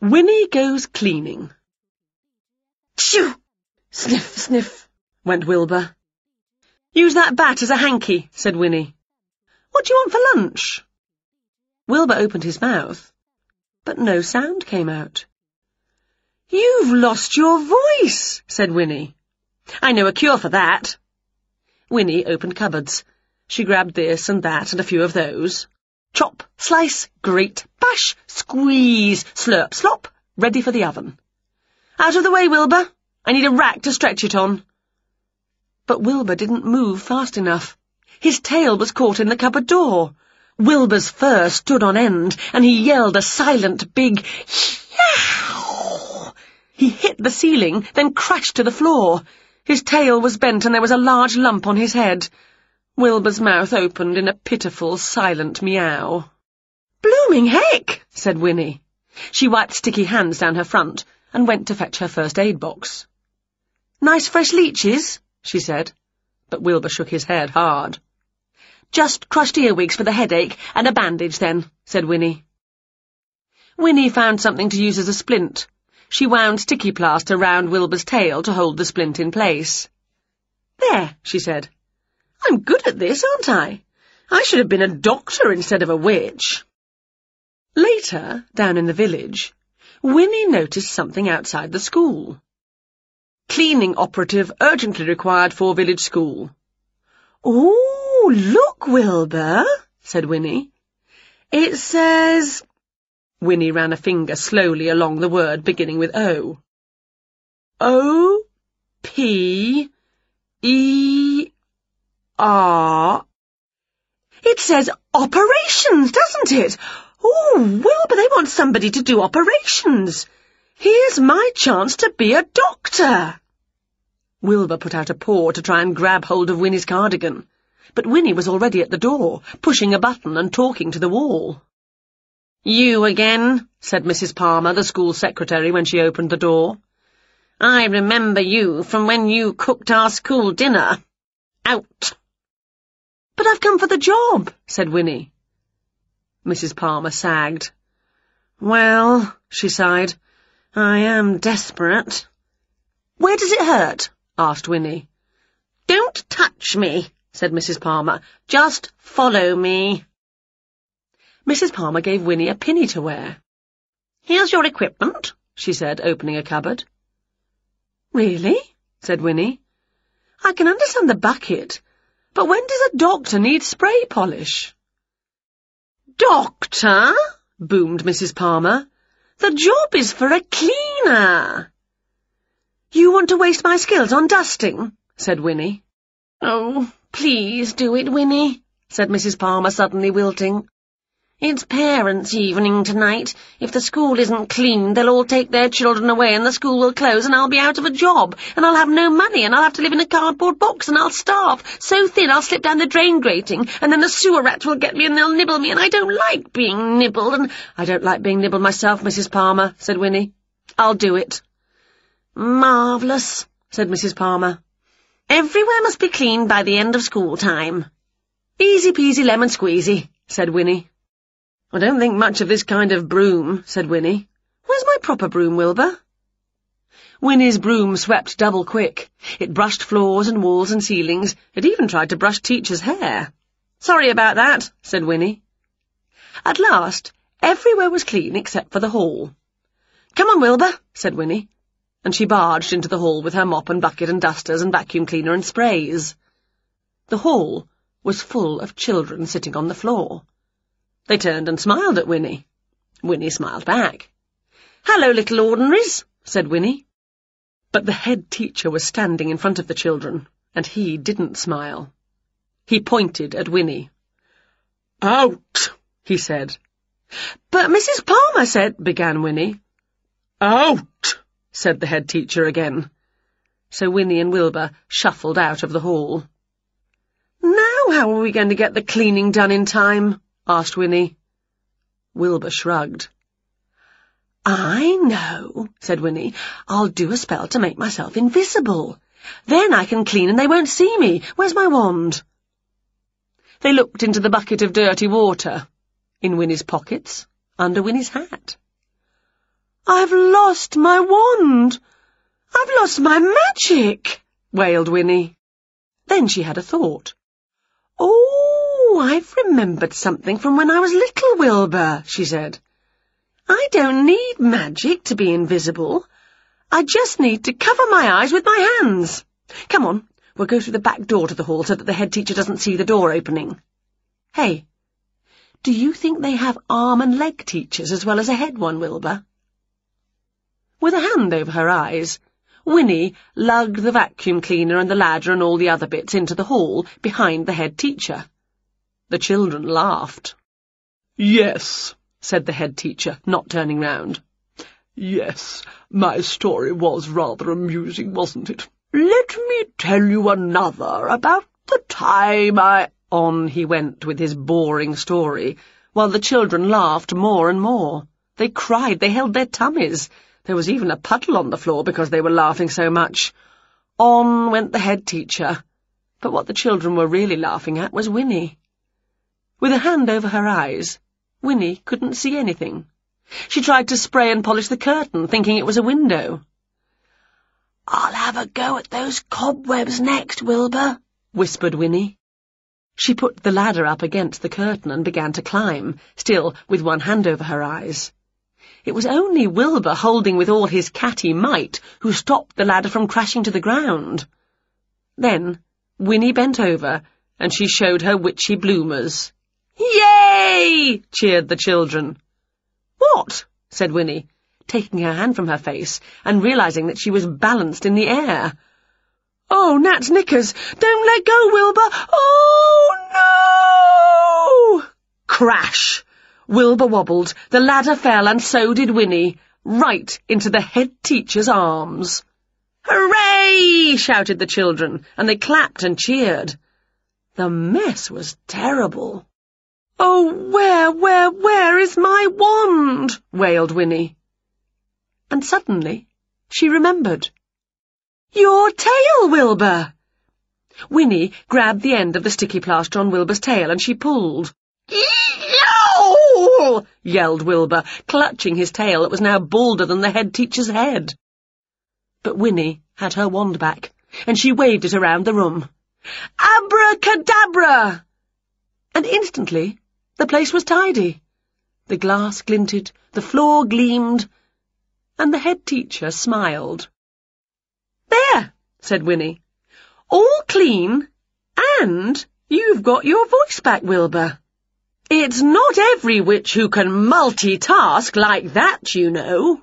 Winnie goes cleaning. Shoo! Sniff, sniff, went Wilbur. Use that bat as a hanky, said Winnie. What do you want for lunch? Wilbur opened his mouth, but no sound came out. You've lost your voice, said Winnie. I know a cure for that. Winnie opened cupboards. She grabbed this and that and a few of those. Chop, slice, grate, bash, squeeze, slurp, slop, ready for the oven. Out of the way, Wilbur. I need a rack to stretch it on. But Wilbur didn't move fast enough. His tail was caught in the cupboard door. Wilbur's fur stood on end, and he yelled a silent big yow. He hit the ceiling, then crashed to the floor. His tail was bent, and there was a large lump on his head. Wilbur's mouth opened in a pitiful, silent meow. Blooming heck, said Winnie. She wiped sticky hands down her front and went to fetch her first aid box. Nice fresh leeches, she said, but Wilbur shook his head hard. Just crushed earwigs for the headache and a bandage then, said Winnie. Winnie found something to use as a splint. She wound sticky plaster round Wilbur's tail to hold the splint in place. There, she said. I'm good at this, aren't I? I should have been a doctor instead of a witch. Later, down in the village, Winnie noticed something outside the school. Cleaning operative urgently required for village school. Oh, look, Wilbur, said Winnie. It says... Winnie ran a finger slowly along the word beginning with O. O R. It says operations, doesn't it? Oh, Wilbur, they want somebody to do operations. Here's my chance to be a doctor. Wilbur put out a paw to try and grab hold of Winnie's cardigan, but Winnie was already at the door, pushing a button and talking to the wall. You again, said Mrs. Palmer, the school secretary, when she opened the door. I remember you from when you cooked our school dinner. Out. But I've come for the job, said Winnie. Mrs. Palmer sagged. Well, she sighed, I am desperate. Where does it hurt? asked Winnie. Don't touch me, said Mrs. Palmer. Just follow me. Mrs. Palmer gave Winnie a pinny to wear. Here's your equipment, she said, opening a cupboard. Really? said Winnie. I can understand the bucket, but when does a doctor need spray polish? Doctor? boomed Mrs. Palmer. The job is for a cleaner. You want to waste my skills on dusting? said Winnie. Oh, please do it, Winnie, said Mrs. Palmer, suddenly wilting. It's parents' evening tonight. If the school isn't clean, they'll all take their children away and the school will close and I'll be out of a job and I'll have no money and I'll have to live in a cardboard box and I'll starve so thin I'll slip down the drain grating and then the sewer rats will get me and they'll nibble me and I don't like being nibbled and I don't like being nibbled myself, Mrs. Palmer, said Winnie. I'll do it. Marvellous, said Mrs. Palmer. Everywhere must be cleaned by the end of school time. Easy peasy lemon squeezy, said Winnie. I don't think much of this kind of broom, said Winnie. Where's my proper broom, Wilbur? Winnie's broom swept double quick. It brushed floors and walls and ceilings. It even tried to brush teachers' hair. Sorry about that, said Winnie. At last, everywhere was clean except for the hall. Come on, Wilbur, said Winnie, and she barged into the hall with her mop and bucket and dusters and vacuum cleaner and sprays. The hall was full of children sitting on the floor. They turned and smiled at Winnie. Winnie smiled back. Hello, little ordinaries, said Winnie. But the head teacher was standing in front of the children, and he didn't smile. He pointed at Winnie. Out, he said. But Mrs. Palmer said, began Winnie. Out, said the head teacher again. So Winnie and Wilbur shuffled out of the hall. Now how are we going to get the cleaning done in time? Asked Winnie. Wilbur shrugged. I know, said Winnie. I'll do a spell to make myself invisible. Then I can clean and they won't see me. Where's my wand? They looked into the bucket of dirty water, in Winnie's pockets, under Winnie's hat. I've lost my wand. I've lost my magic, wailed Winnie. Then she had a thought. Oh, Oh, I've remembered something from when I was little, Wilbur, she said. I don't need magic to be invisible. I just need to cover my eyes with my hands. Come on, we'll go through the back door to the hall so that the head teacher doesn't see the door opening. Hey, do you think they have arm and leg teachers as well as a head one, Wilbur? With a hand over her eyes, Winnie lugged the vacuum cleaner and the ladder and all the other bits into the hall behind the head teacher. The children laughed. Yes, said the head teacher, not turning round. Yes, my story was rather amusing, wasn't it? Let me tell you another about the time I... On he went with his boring story, while the children laughed more and more. They cried, they held their tummies. There was even a puddle on the floor because they were laughing so much. On went the head teacher. But what the children were really laughing at was Winnie. With a hand over her eyes, Winnie couldn't see anything. She tried to spray and polish the curtain, thinking it was a window. I'll have a go at those cobwebs next, Wilbur, whispered Winnie. She put the ladder up against the curtain and began to climb, still with one hand over her eyes. It was only Wilbur holding with all his catty might who stopped the ladder from crashing to the ground. Then Winnie bent over and she showed her witchy bloomers. Yay! cheered the children. What? said Winnie, taking her hand from her face and realizing that she was balanced in the air. Oh, gnat's knickers! Don't let go, Wilbur! Oh, no! Crash! Wilbur wobbled, the ladder fell, and so did Winnie, right into the head teacher's arms. Hooray! shouted the children, and they clapped and cheered. The mess was terrible. Oh, where, where, where is my wand? wailed Winnie. And suddenly she remembered. Your tail, Wilbur! Winnie grabbed the end of the sticky plaster on Wilbur's tail and she pulled. Yow! yelled Wilbur, clutching his tail that was now balder than the head teacher's head. But Winnie had her wand back, and she waved it around the room. Abracadabra! And instantly the place was tidy. The glass glinted, the floor gleamed, and the head teacher smiled. There, said Winnie. All clean, and you've got your voice back, Wilbur. It's not every witch who can multitask like that, you know.